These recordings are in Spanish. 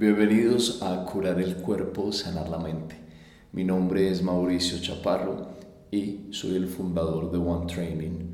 Bienvenidos a Curar el Cuerpo, Sanar la Mente. Mi nombre es Mauricio Chaparro y soy el fundador de One Training.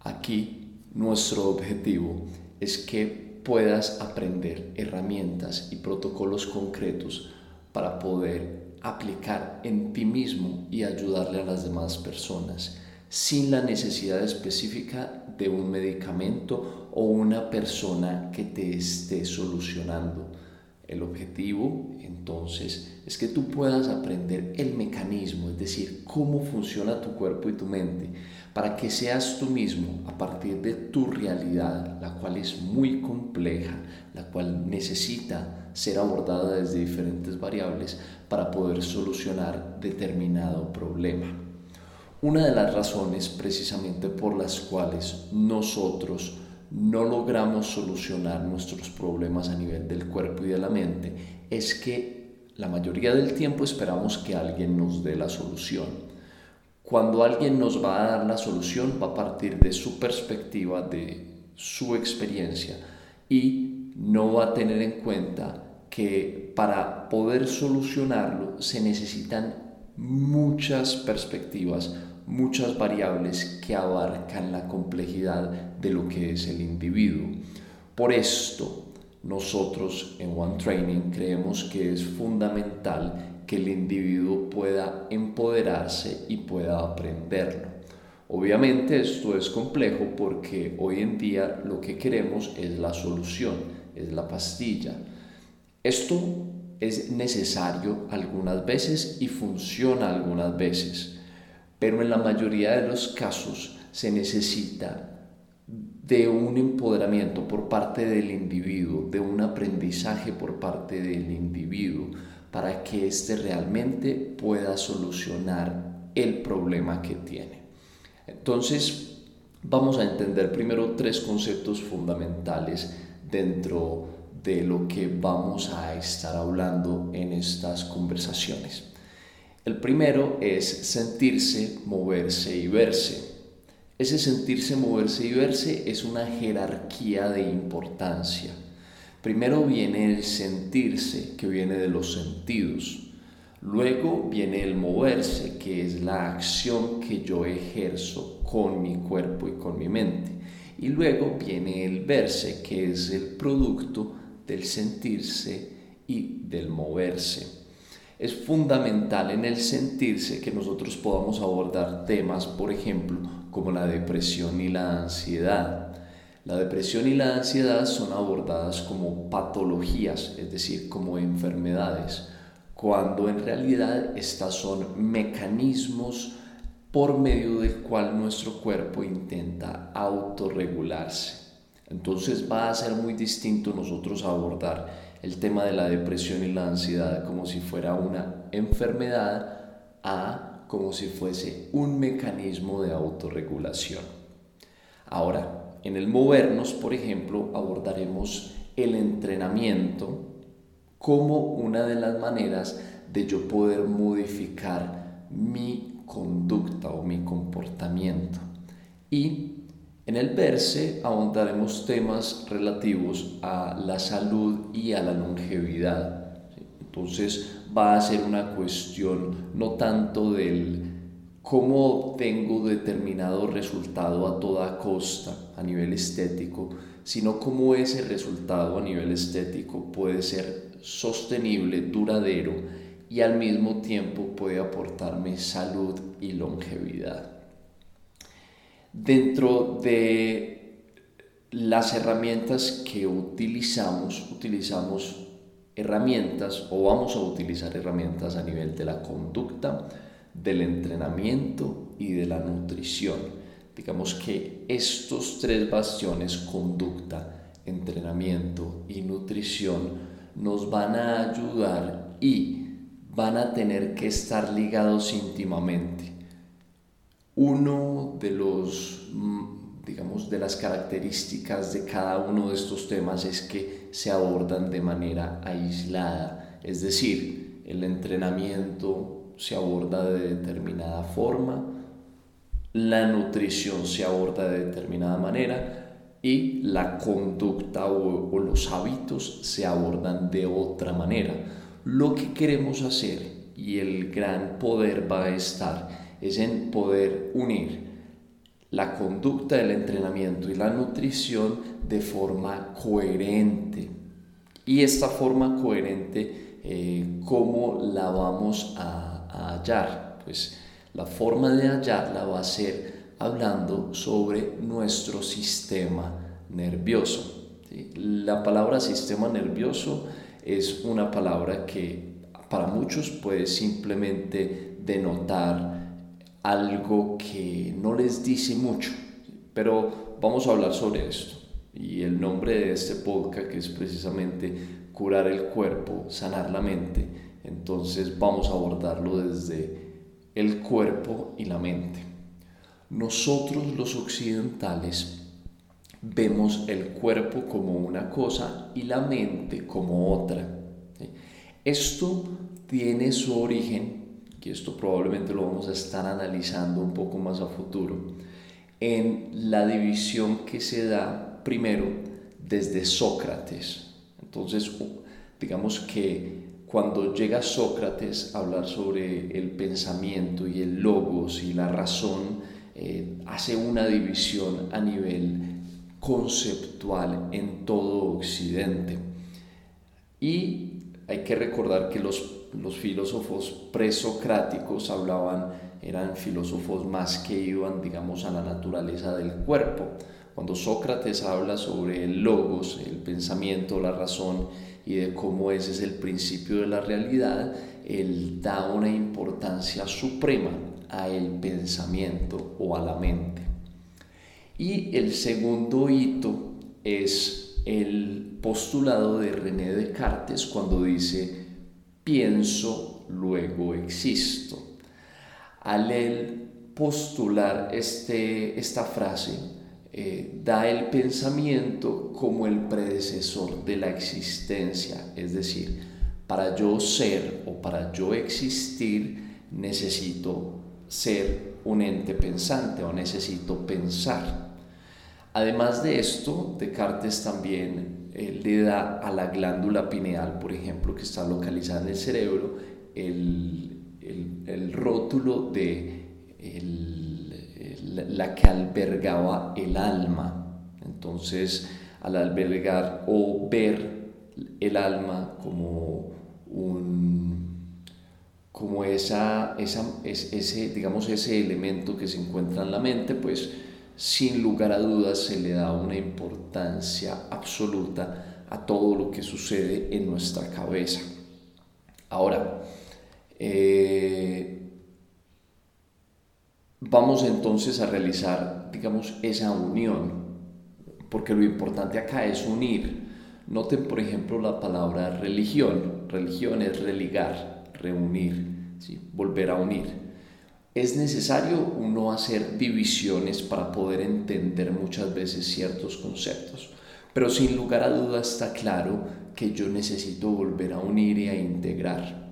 Aquí nuestro objetivo es que puedas aprender herramientas y protocolos concretos para poder aplicar en ti mismo y ayudarle a las demás personas sin la necesidad específica de un medicamento o una persona que te esté solucionando. El objetivo entonces es que tú puedas aprender el mecanismo, es decir, cómo funciona tu cuerpo y tu mente, para que seas tú mismo a partir de tu realidad, la cual es muy compleja, la cual necesita ser abordada desde diferentes variables para poder solucionar determinado problema. Una de las razones precisamente por las cuales nosotros no logramos solucionar nuestros problemas a nivel del cuerpo y de la mente es que la mayoría del tiempo esperamos que alguien nos dé la solución. Cuando alguien nos va a dar la solución va a partir de su perspectiva, de su experiencia y no va a tener en cuenta que para poder solucionarlo se necesitan muchas perspectivas, muchas variables que abarcan la complejidad de lo que es el individuo. Por esto, nosotros en One Training creemos que es fundamental que el individuo pueda empoderarse y pueda aprenderlo. Obviamente esto es complejo porque hoy en día lo que queremos es la solución, es la pastilla. Esto es necesario algunas veces y funciona algunas veces, pero en la mayoría de los casos se necesita de un empoderamiento por parte del individuo, de un aprendizaje por parte del individuo, para que éste realmente pueda solucionar el problema que tiene. Entonces, vamos a entender primero tres conceptos fundamentales dentro de lo que vamos a estar hablando en estas conversaciones. El primero es sentirse, moverse y verse. Ese sentirse, moverse y verse es una jerarquía de importancia. Primero viene el sentirse, que viene de los sentidos. Luego viene el moverse, que es la acción que yo ejerzo con mi cuerpo y con mi mente. Y luego viene el verse, que es el producto del sentirse y del moverse. Es fundamental en el sentirse que nosotros podamos abordar temas, por ejemplo, como la depresión y la ansiedad. La depresión y la ansiedad son abordadas como patologías, es decir, como enfermedades, cuando en realidad estas son mecanismos por medio del cual nuestro cuerpo intenta autorregularse. Entonces va a ser muy distinto nosotros abordar el tema de la depresión y la ansiedad como si fuera una enfermedad a como si fuese un mecanismo de autorregulación. Ahora, en el movernos, por ejemplo, abordaremos el entrenamiento como una de las maneras de yo poder modificar mi conducta o mi comportamiento. Y en el verse ahondaremos temas relativos a la salud y a la longevidad. Entonces va a ser una cuestión no tanto del cómo obtengo determinado resultado a toda costa a nivel estético, sino cómo ese resultado a nivel estético puede ser sostenible, duradero y al mismo tiempo puede aportarme salud y longevidad. Dentro de las herramientas que utilizamos, utilizamos herramientas o vamos a utilizar herramientas a nivel de la conducta, del entrenamiento y de la nutrición. Digamos que estos tres bastiones, conducta, entrenamiento y nutrición, nos van a ayudar y van a tener que estar ligados íntimamente uno de los, mm, digamos, de las características de cada uno de estos temas es que se abordan de manera aislada, es decir, el entrenamiento se aborda de determinada forma, la nutrición se aborda de determinada manera y la conducta o, los hábitos se abordan de otra manera. Lo que queremos hacer y el gran poder va a estar es en poder unir la conducta del entrenamiento y la nutrición de forma coherente. Y esta forma coherente, eh, ¿cómo la vamos a, a hallar? Pues la forma de hallarla va a ser hablando sobre nuestro sistema nervioso. La palabra sistema nervioso es una palabra que para muchos puede simplemente denotar algo que no les dice mucho, pero vamos a hablar sobre esto. Y el nombre de este podcast que es precisamente curar el cuerpo, sanar la mente, entonces vamos a abordarlo desde el cuerpo y la mente. Nosotros los occidentales vemos el cuerpo como una cosa y la mente como otra. Esto tiene su origen, y esto probablemente lo vamos a estar analizando un poco más a futuro, en la división que se da primero desde Sócrates. Entonces, digamos que cuando llega Sócrates a hablar sobre el pensamiento y el logos y la razón, eh, hace una división a nivel conceptual en todo Occidente. Y hay que recordar que los, los filósofos presocráticos hablaban, eran filósofos más que iban, digamos, a la naturaleza del cuerpo. Cuando Sócrates habla sobre el logos, el pensamiento, la razón, y de cómo ese es el principio de la realidad, él da una importancia suprema a el pensamiento o a la mente. Y el segundo hito es el postulado de René Descartes cuando dice pienso, luego existo. Al postular este, esta frase, eh, da el pensamiento como el predecesor de la existencia, es decir, para yo ser o para yo existir necesito ser un ente pensante o necesito pensar. Además de esto, Descartes también eh, le da a la glándula pineal, por ejemplo, que está localizada en el cerebro, el, el rótulo de el la que albergaba el alma. Entonces, al albergar o ver el alma como un como esa, esa, ese, digamos, ese elemento que se encuentra en la mente, pues sin lugar a dudas se le da una importancia absoluta a todo lo que sucede en nuestra cabeza. Ahora, eh, Vamos entonces a realizar, digamos, esa unión, porque lo importante acá es unir. Noten, por ejemplo, la palabra religión. Religión es religar, reunir, ¿sí? volver a unir. Es necesario uno hacer divisiones para poder entender muchas veces ciertos conceptos, pero sin lugar a dudas está claro que yo necesito volver a unir y a integrar,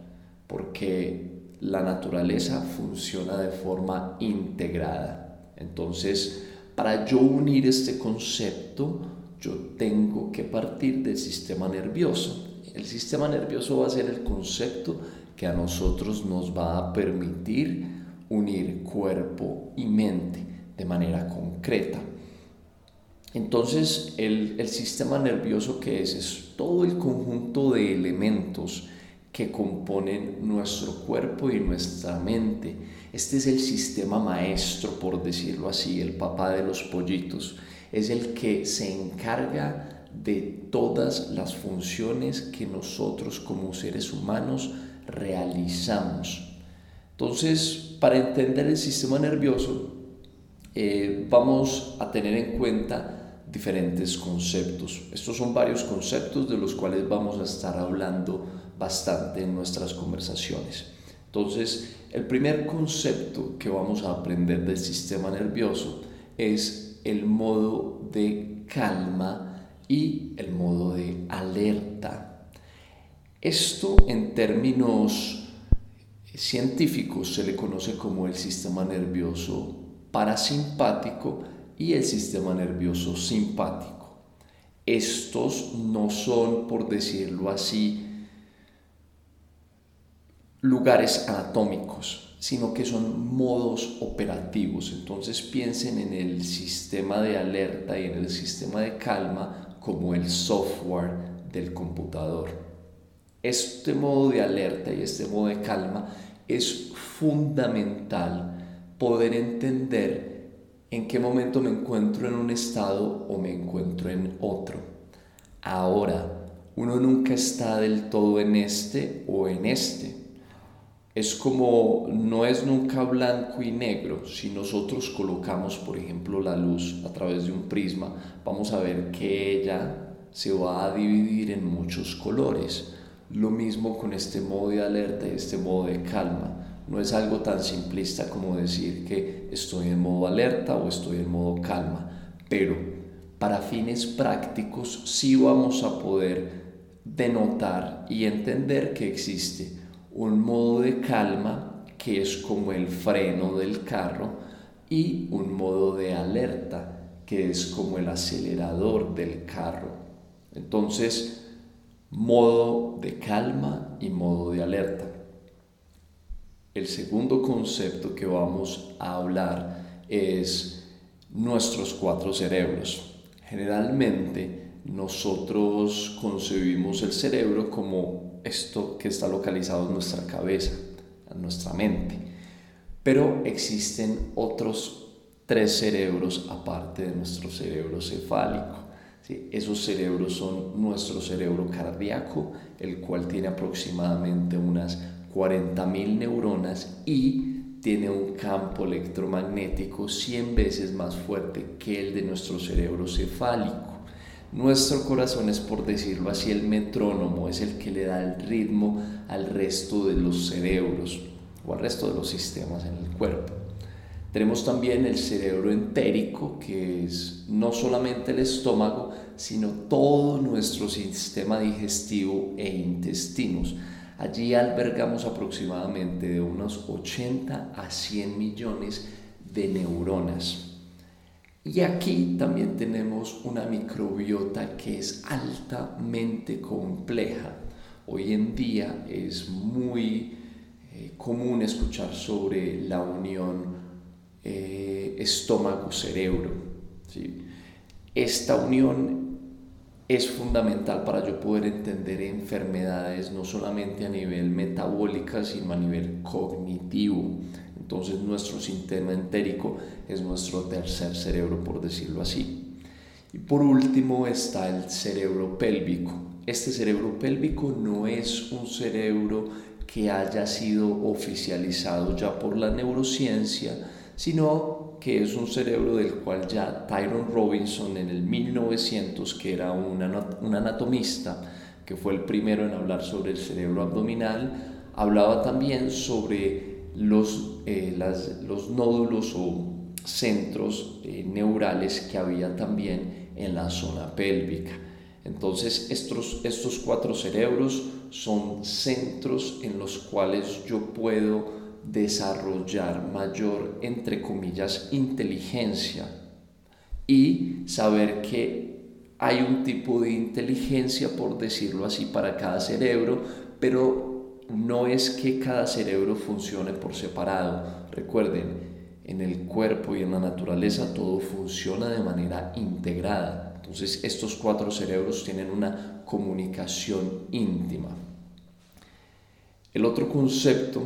porque la naturaleza funciona de forma integrada. Entonces, para yo unir este concepto, yo tengo que partir del sistema nervioso. El sistema nervioso va a ser el concepto que a nosotros nos va a permitir unir cuerpo y mente de manera concreta. Entonces, el, el sistema nervioso que es es todo el conjunto de elementos que componen nuestro cuerpo y nuestra mente. Este es el sistema maestro, por decirlo así, el papá de los pollitos. Es el que se encarga de todas las funciones que nosotros como seres humanos realizamos. Entonces, para entender el sistema nervioso, eh, vamos a tener en cuenta diferentes conceptos. Estos son varios conceptos de los cuales vamos a estar hablando bastante en nuestras conversaciones. Entonces, el primer concepto que vamos a aprender del sistema nervioso es el modo de calma y el modo de alerta. Esto en términos científicos se le conoce como el sistema nervioso parasimpático y el sistema nervioso simpático. Estos no son, por decirlo así, lugares anatómicos, sino que son modos operativos. Entonces piensen en el sistema de alerta y en el sistema de calma como el software del computador. Este modo de alerta y este modo de calma es fundamental poder entender en qué momento me encuentro en un estado o me encuentro en otro. Ahora, uno nunca está del todo en este o en este es como no es nunca blanco y negro. Si nosotros colocamos, por ejemplo, la luz a través de un prisma, vamos a ver que ella se va a dividir en muchos colores. Lo mismo con este modo de alerta y este modo de calma. No es algo tan simplista como decir que estoy en modo alerta o estoy en modo calma, pero para fines prácticos sí vamos a poder denotar y entender que existe un modo de calma que es como el freno del carro y un modo de alerta que es como el acelerador del carro. Entonces, modo de calma y modo de alerta. El segundo concepto que vamos a hablar es nuestros cuatro cerebros. Generalmente nosotros concebimos el cerebro como esto que está localizado en nuestra cabeza, en nuestra mente. Pero existen otros tres cerebros aparte de nuestro cerebro cefálico. Esos cerebros son nuestro cerebro cardíaco, el cual tiene aproximadamente unas 40.000 neuronas y tiene un campo electromagnético 100 veces más fuerte que el de nuestro cerebro cefálico. Nuestro corazón es, por decirlo así, el metrónomo, es el que le da el ritmo al resto de los cerebros o al resto de los sistemas en el cuerpo. Tenemos también el cerebro entérico, que es no solamente el estómago, sino todo nuestro sistema digestivo e intestinos. Allí albergamos aproximadamente de unos 80 a 100 millones de neuronas. Y aquí también tenemos una microbiota que es altamente compleja. Hoy en día es muy eh, común escuchar sobre la unión eh, estómago-cerebro. Esta unión es fundamental para yo poder entender enfermedades no solamente a nivel metabólica, sino a nivel cognitivo. Entonces nuestro sistema entérico es nuestro tercer cerebro, por decirlo así. Y por último está el cerebro pélvico. Este cerebro pélvico no es un cerebro que haya sido oficializado ya por la neurociencia, sino que es un cerebro del cual ya Tyrone Robinson en el 1900, que era un anatomista, que fue el primero en hablar sobre el cerebro abdominal, hablaba también sobre los, eh, los nódulos o centros eh, neurales que había también en la zona pélvica. Entonces, estos, estos cuatro cerebros son centros en los cuales yo puedo desarrollar mayor, entre comillas, inteligencia y saber que hay un tipo de inteligencia, por decirlo así, para cada cerebro, pero no es que cada cerebro funcione por separado. Recuerden, en el cuerpo y en la naturaleza todo funciona de manera integrada. Entonces estos cuatro cerebros tienen una comunicación íntima. El otro concepto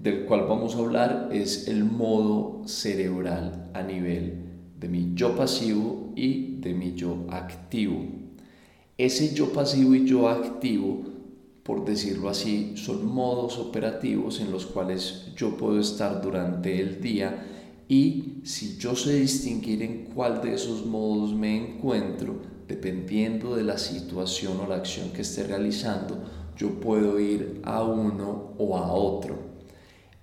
del cual vamos a hablar es el modo cerebral a nivel de mi yo pasivo y de mi yo activo. Ese yo pasivo y yo activo por decirlo así, son modos operativos en los cuales yo puedo estar durante el día y si yo sé distinguir en cuál de esos modos me encuentro, dependiendo de la situación o la acción que esté realizando, yo puedo ir a uno o a otro.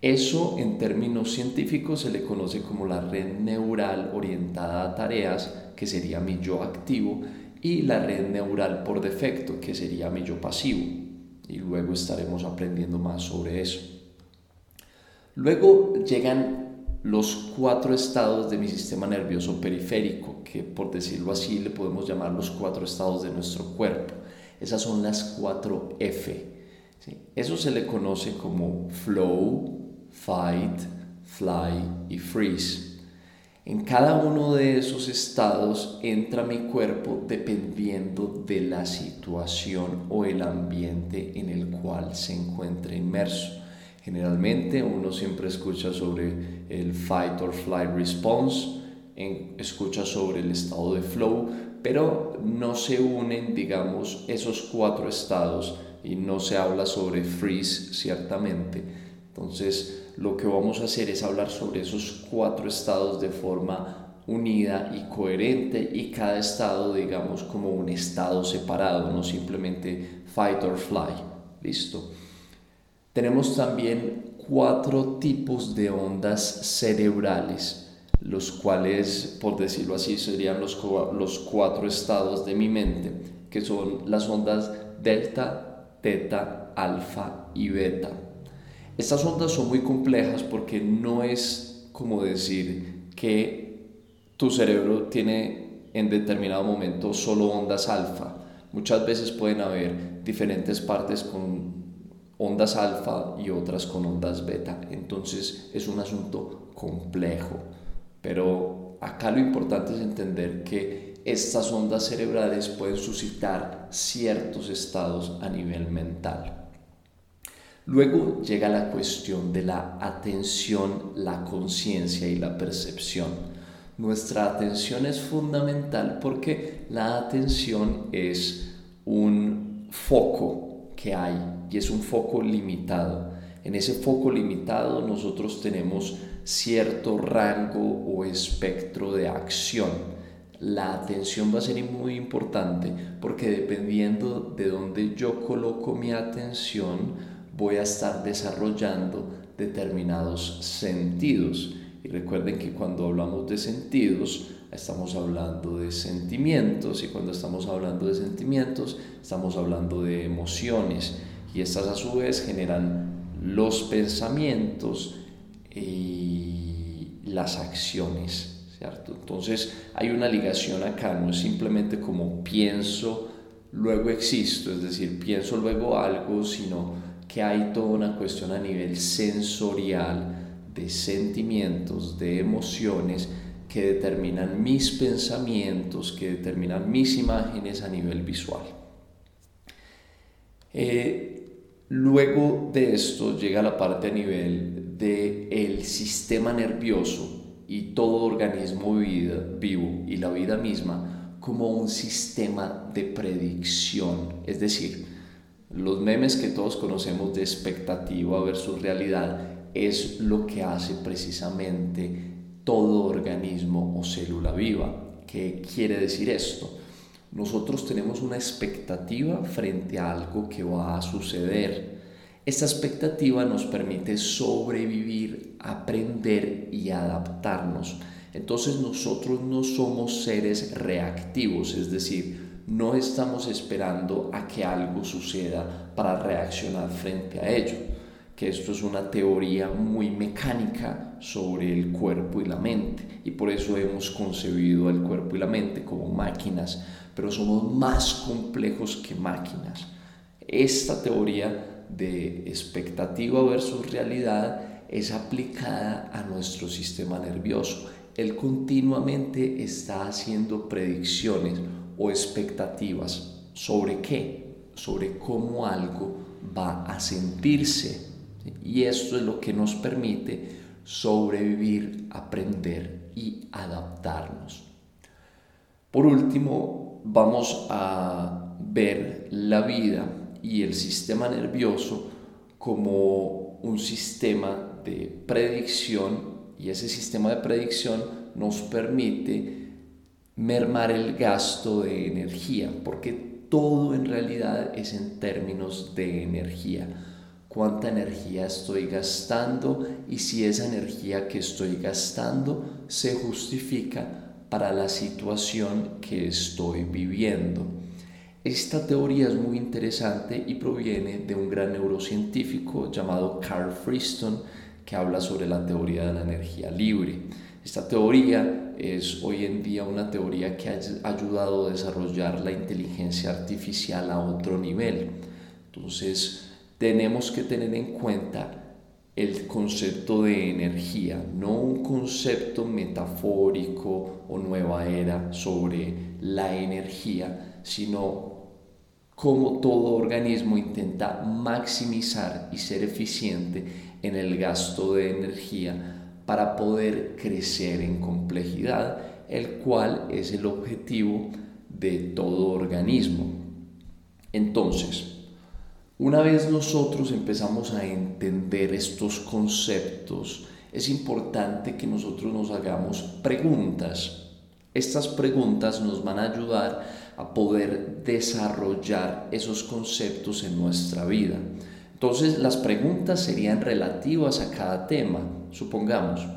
Eso en términos científicos se le conoce como la red neural orientada a tareas, que sería mi yo activo, y la red neural por defecto, que sería mi yo pasivo y luego estaremos aprendiendo más sobre eso. Luego llegan los cuatro estados de mi sistema nervioso periférico, que por decirlo así le podemos llamar los cuatro estados de nuestro cuerpo. Esas son las cuatro F. Eso se le conoce como flow, fight, fly y freeze. En cada uno de esos estados entra mi cuerpo dependiendo de la situación o el ambiente en el cual se encuentra inmerso. Generalmente uno siempre escucha sobre el fight or flight response, escucha sobre el estado de flow, pero no se unen, digamos, esos cuatro estados y no se habla sobre freeze ciertamente. Entonces, lo que vamos a hacer es hablar sobre esos cuatro estados de forma unida y coherente y cada estado, digamos, como un estado separado, no simplemente fight or fly. Listo. Tenemos también cuatro tipos de ondas cerebrales, los cuales, por decirlo así, serían los, los cuatro estados de mi mente, que son las ondas delta, teta, alfa y beta. Estas ondas son muy complejas porque no es como decir que tu cerebro tiene en determinado momento solo ondas alfa. Muchas veces pueden haber diferentes partes con ondas alfa y otras con ondas beta. Entonces es un asunto complejo. Pero acá lo importante es entender que estas ondas cerebrales pueden suscitar ciertos estados a nivel mental. Luego llega la cuestión de la atención, la conciencia y la percepción. Nuestra atención es fundamental porque la atención es un foco que hay y es un foco limitado. En ese foco limitado nosotros tenemos cierto rango o espectro de acción. La atención va a ser muy importante porque dependiendo de dónde yo coloco mi atención, voy a estar desarrollando determinados sentidos. Y recuerden que cuando hablamos de sentidos, estamos hablando de sentimientos y cuando estamos hablando de sentimientos, estamos hablando de emociones y estas a su vez generan los pensamientos y las acciones, ¿cierto? Entonces hay una ligación acá, no es simplemente como pienso, luego existo, es decir, pienso luego algo, sino que hay toda una cuestión a nivel sensorial de sentimientos, de emociones que determinan mis pensamientos, que determinan mis imágenes a nivel visual. Eh, Luego de esto llega la parte a nivel del el sistema nervioso y todo organismo vivo y la vida misma como un sistema de predicción. Es decir, los memes que todos conocemos de expectativa versus realidad es lo que hace precisamente todo organismo o célula viva. ¿Qué quiere decir esto? nosotros tenemos una expectativa frente a algo que va a suceder. Esta expectativa nos permite sobrevivir, aprender y adaptarnos. Entonces nosotros no somos seres reactivos, es decir, no estamos esperando a que algo suceda para reaccionar frente a ello, que esto es una teoría muy mecánica sobre el cuerpo y la mente, y por eso hemos concebido el cuerpo y la mente como máquinas pero somos más complejos que máquinas. Esta teoría de expectativa versus realidad es aplicada a nuestro sistema nervioso. Él continuamente está haciendo predicciones o expectativas sobre qué, sobre cómo algo va a sentirse. Y esto es lo que nos permite sobrevivir, aprender y adaptarnos. Por último, vamos a ver la vida y el sistema nervioso como un sistema de predicción y ese sistema de predicción nos permite mermar el gasto de energía porque todo en realidad es en términos de energía cuánta energía estoy gastando y si esa energía que estoy gastando se justifica para la situación que estoy viviendo. Esta teoría es muy interesante y proviene de un gran neurocientífico llamado Carl Friston que habla sobre la teoría de la energía libre. Esta teoría es hoy en día una teoría que ha ayudado a desarrollar la inteligencia artificial a otro nivel. Entonces, tenemos que tener en cuenta el concepto de energía, no un concepto metafórico o nueva era sobre la energía, sino cómo todo organismo intenta maximizar y ser eficiente en el gasto de energía para poder crecer en complejidad, el cual es el objetivo de todo organismo. Entonces, una vez nosotros empezamos a entender estos conceptos, es importante que nosotros nos hagamos preguntas. Estas preguntas nos van a ayudar a poder desarrollar esos conceptos en nuestra vida. Entonces las preguntas serían relativas a cada tema. Supongamos,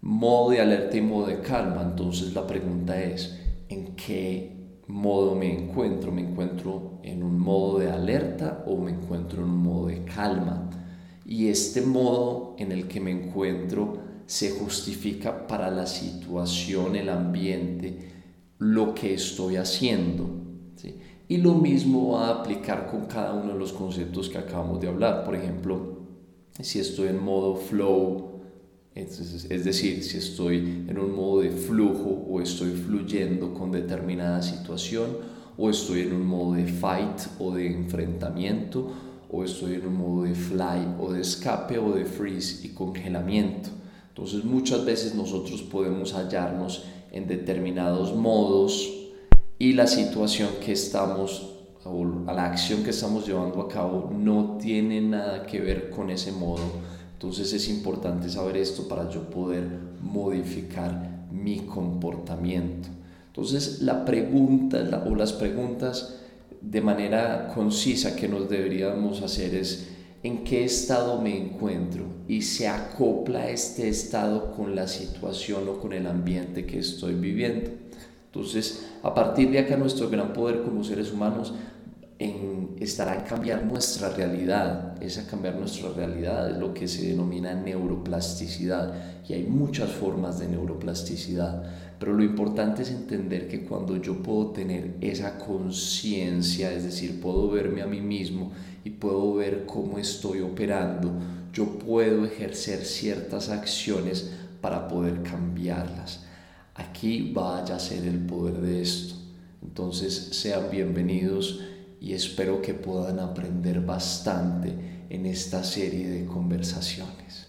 modo de alerta y modo de calma. Entonces la pregunta es, ¿en qué modo me encuentro. Me encuentro en un modo de alerta o me encuentro en un modo de calma. Y este modo en el que me encuentro se justifica para la situación, el ambiente, lo que estoy haciendo. Y lo mismo va a aplicar con cada uno de los conceptos que acabamos de hablar. Por ejemplo, si estoy en modo flow, es, decir, si estoy en un modo de flujo o estoy fluyendo con determinada situación o estoy en un modo de fight o de enfrentamiento o estoy en un modo de fly o de escape o de freeze y congelamiento. Entonces muchas veces nosotros podemos hallarnos en determinados modos y la situación que estamos o la acción que estamos llevando a cabo no tiene nada que ver con ese modo entonces es importante saber esto para yo poder modificar mi comportamiento. Entonces la pregunta o las preguntas de manera concisa que nos deberíamos hacer es en qué estado me encuentro y se acopla este estado con la situación o con el ambiente que estoy viviendo. Entonces, a partir de acá nuestro gran poder como seres humanos estará en cambiar nuestra realidad. Esa cambiar nuestra realidad es lo que se denomina neuroplasticidad. Y hay muchas formas de neuroplasticidad. Pero lo importante es entender que cuando yo puedo tener esa conciencia, es decir, puedo verme a mí mismo y puedo ver cómo estoy operando, yo puedo ejercer ciertas acciones para poder cambiarlas. Aquí vaya a ser el poder de esto. Entonces sean bienvenidos y espero que puedan aprender bastante en esta serie de conversaciones.